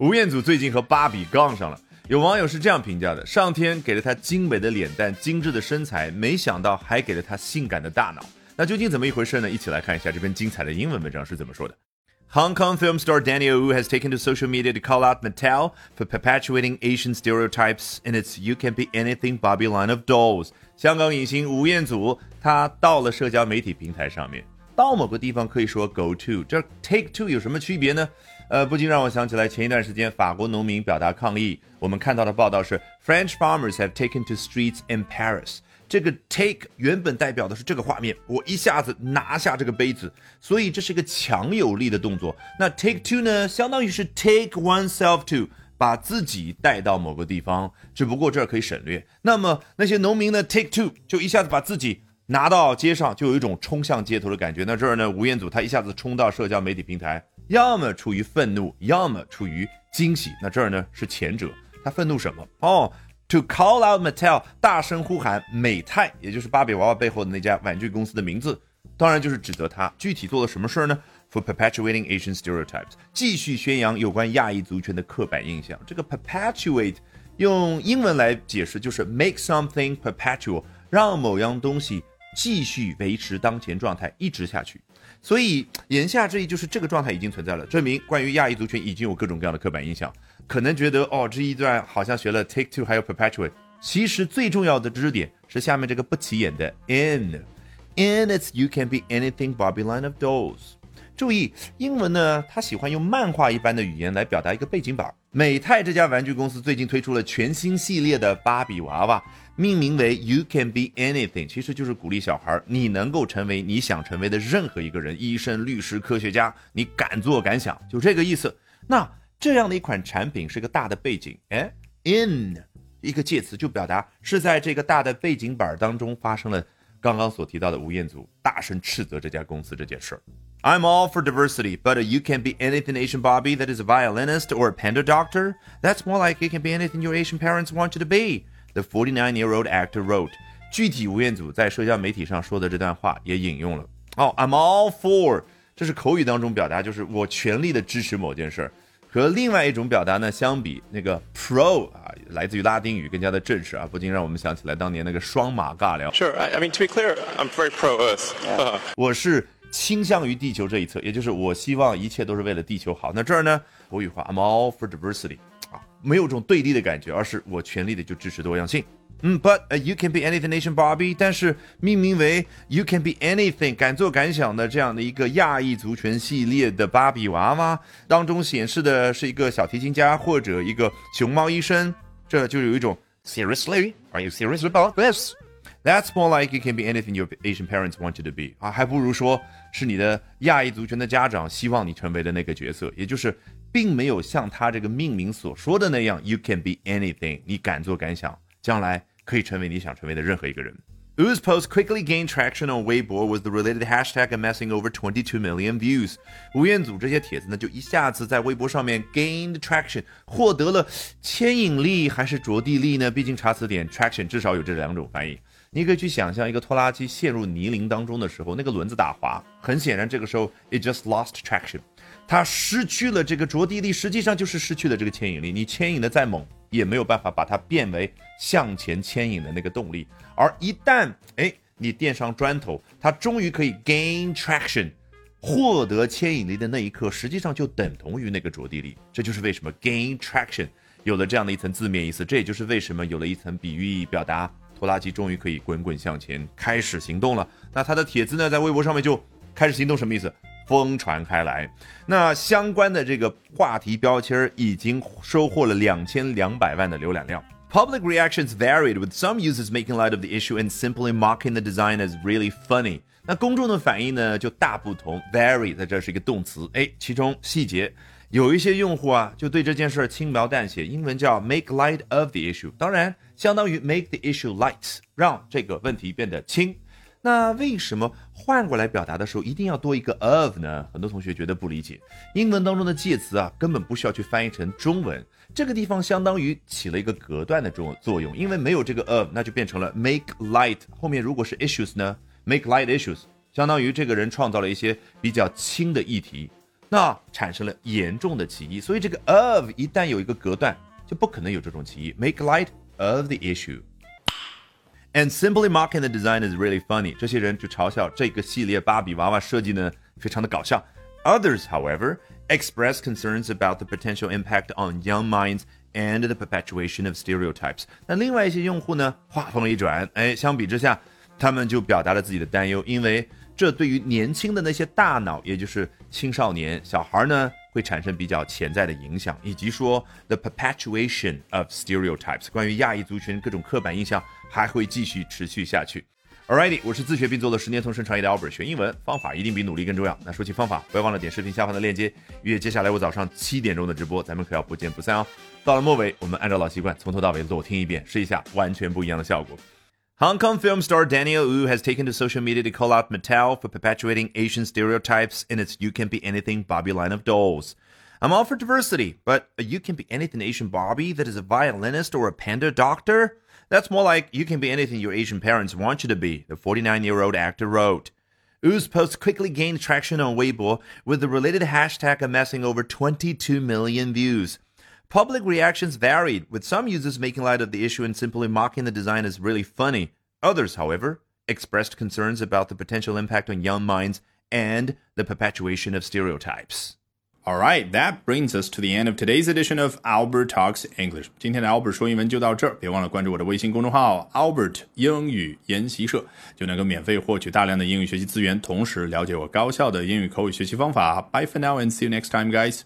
吴彦祖最近和芭比杠上了，有网友是这样评价的：上天给了他精美的脸蛋、精致的身材，没想到还给了他性感的大脑。那究竟怎么一回事呢？一起来看一下这篇精彩的英文文章是怎么说的。Hong Kong film star Daniel Wu has taken to social media to call out Mattel for perpetuating Asian stereotypes in its "You Can Be Anything" Barbie line of dolls。香港影星吴彦祖他到了社交媒体平台上面，到某个地方可以说 go to，这 take to 有什么区别呢？呃，不禁让我想起来前一段时间法国农民表达抗议。我们看到的报道是，French farmers have taken to streets in Paris。这个 take 原本代表的是这个画面，我一下子拿下这个杯子，所以这是一个强有力的动作。那 take to 呢，相当于是 take oneself to，把自己带到某个地方，只不过这儿可以省略。那么那些农民呢，take to 就一下子把自己拿到街上，就有一种冲向街头的感觉。那这儿呢，吴彦祖他一下子冲到社交媒体平台。要么出于愤怒，要么出于惊喜。那这儿呢是前者，他愤怒什么？哦，to call out Mattel，大声呼喊美泰，也就是芭比娃娃背后的那家玩具公司的名字，当然就是指责他。具体做了什么事儿呢？For perpetuating Asian stereotypes，继续宣扬有关亚裔族群的刻板印象。这个 perpetuate 用英文来解释就是 make something perpetual，让某样东西继续维持当前状态，一直下去。所以言下之意就是这个状态已经存在了，证明关于亚裔族群已经有各种各样的刻板印象。可能觉得哦，这一段好像学了 take two 还有 perpetuate，其实最重要的知识点是下面这个不起眼的 in。In its you can be anything Bobby line of dolls。注意，英文呢，他喜欢用漫画一般的语言来表达一个背景板。美泰这家玩具公司最近推出了全新系列的芭比娃娃，命名为 You Can Be Anything，其实就是鼓励小孩，你能够成为你想成为的任何一个人，医生、律师、科学家，你敢做敢想，就这个意思。那这样的一款产品是个大的背景，哎，in 一个介词就表达是在这个大的背景板当中发生了。刚刚所提到的吴彦祖大声斥责这家公司这件事儿。I'm all for diversity, but you can be anything Asian Bobby that is a violinist or a panda doctor. That's more like you can be anything your Asian parents want you to be. The 49-year-old actor wrote. 具体吴彦祖在社交媒体上说的这段话也引用了。哦，I'm all for，这是口语当中表达，就是我全力的支持某件事儿。和另外一种表达呢相比，那个 pro 啊，来自于拉丁语，更加的正式啊，不禁让我们想起来当年那个双马尬聊。Sure, I, I mean to be clear, I'm very pro Earth. 我是 倾向于地球这一侧，也就是我希望一切都是为了地球好。那这儿呢，口语化，I'm all for diversity 啊，没有种对立的感觉，而是我全力的就支持多样性。嗯，But you can be anything nation Barbie，但是命名为 You can be anything，敢做敢想的这样的一个亚裔族群系列的芭比娃娃当中显示的是一个小提琴家或者一个熊猫医生，这就有一种 Seriously，Are you serious about this？That's more like it can be anything your Asian parents want you to be 啊，还不如说是你的亚裔族群的家长希望你成为的那个角色，也就是并没有像他这个命名所说的那样，You can be anything，你敢做敢想，将来。可以成为你想成为的任何一个人。Wu's post quickly gained traction on Weibo with the related hashtag amassing over 22 million views。吴彦祖这些帖子呢，就一下子在微博上面 gained traction，获得了牵引力还是着地力呢？毕竟查词典 traction 至少有这两种翻译。你可以去想象一个拖拉机陷入泥泞当中的时候，那个轮子打滑，很显然这个时候 it just lost traction， 它失去了这个着地力，实际上就是失去了这个牵引力。你牵引的再猛。也没有办法把它变为向前牵引的那个动力，而一旦哎你垫上砖头，它终于可以 gain traction，获得牵引力的那一刻，实际上就等同于那个着地力。这就是为什么 gain traction 有了这样的一层字面意思，这也就是为什么有了一层比喻，表达拖拉机终于可以滚滚向前，开始行动了。那他的帖子呢，在微博上面就开始行动，什么意思？疯传开来，那相关的这个话题标签已经收获了两千两百万的浏览量。Public reactions varied, with some users making light of the issue and simply mocking the design as really funny。那公众的反应呢就大不同，vary 在这是一个动词，哎，其中细节有一些用户啊就对这件事轻描淡写，英文叫 make light of the issue，当然相当于 make the issue light，让这个问题变得轻。那为什么换过来表达的时候一定要多一个 of 呢？很多同学觉得不理解。英文当中的介词啊，根本不需要去翻译成中文，这个地方相当于起了一个隔断的作作用。因为没有这个 of，那就变成了 make light。后面如果是 issues 呢？make light issues，相当于这个人创造了一些比较轻的议题。那产生了严重的歧义。所以这个 of 一旦有一个隔断，就不可能有这种歧义。Make light of the issue. And simply mocking the design is really funny. 这些人就嘲笑这个系列芭比娃娃设计呢，非常的搞笑。Others, however, express concerns about the potential impact on young minds and the perpetuation of stereotypes. 那另外一些用户呢，话锋一转，哎，相比之下，他们就表达了自己的担忧，因为这对于年轻的那些大脑，也就是青少年小孩呢，会产生比较潜在的影响，以及说 the perpetuation of stereotypes，关于亚裔族群各种刻板印象还会继续持续下去。Alrighty，我是自学并做了十年同声传译的 Albert，学英文方法一定比努力更重要。那说起方法，不要忘了点视频下方的链接，约接下来我早上七点钟的直播，咱们可要不见不散哦。到了末尾，我们按照老习惯，从头到尾裸听一遍，试一下完全不一样的效果。Hong Kong film star Daniel Wu has taken to social media to call out Mattel for perpetuating Asian stereotypes in its You Can Be Anything Barbie line of dolls. I'm all for diversity, but a You Can Be Anything Asian Barbie that is a violinist or a panda doctor? That's more like You Can Be Anything Your Asian Parents Want You to Be, the 49 year old actor wrote. Wu's post quickly gained traction on Weibo, with the related hashtag amassing over 22 million views. Public reactions varied, with some users making light of the issue and simply mocking the design as really funny. Others, however, expressed concerns about the potential impact on young minds and the perpetuation of stereotypes. All right, that brings us to the end of today's edition of Albert Talks English. 今天的 Albert 说英文就到这儿，别忘了关注我的微信公众号 Albert 英语研习社，就能够免费获取大量的英语学习资源，同时了解我高效的英语口语学习方法。Bye for now and see you next time, guys.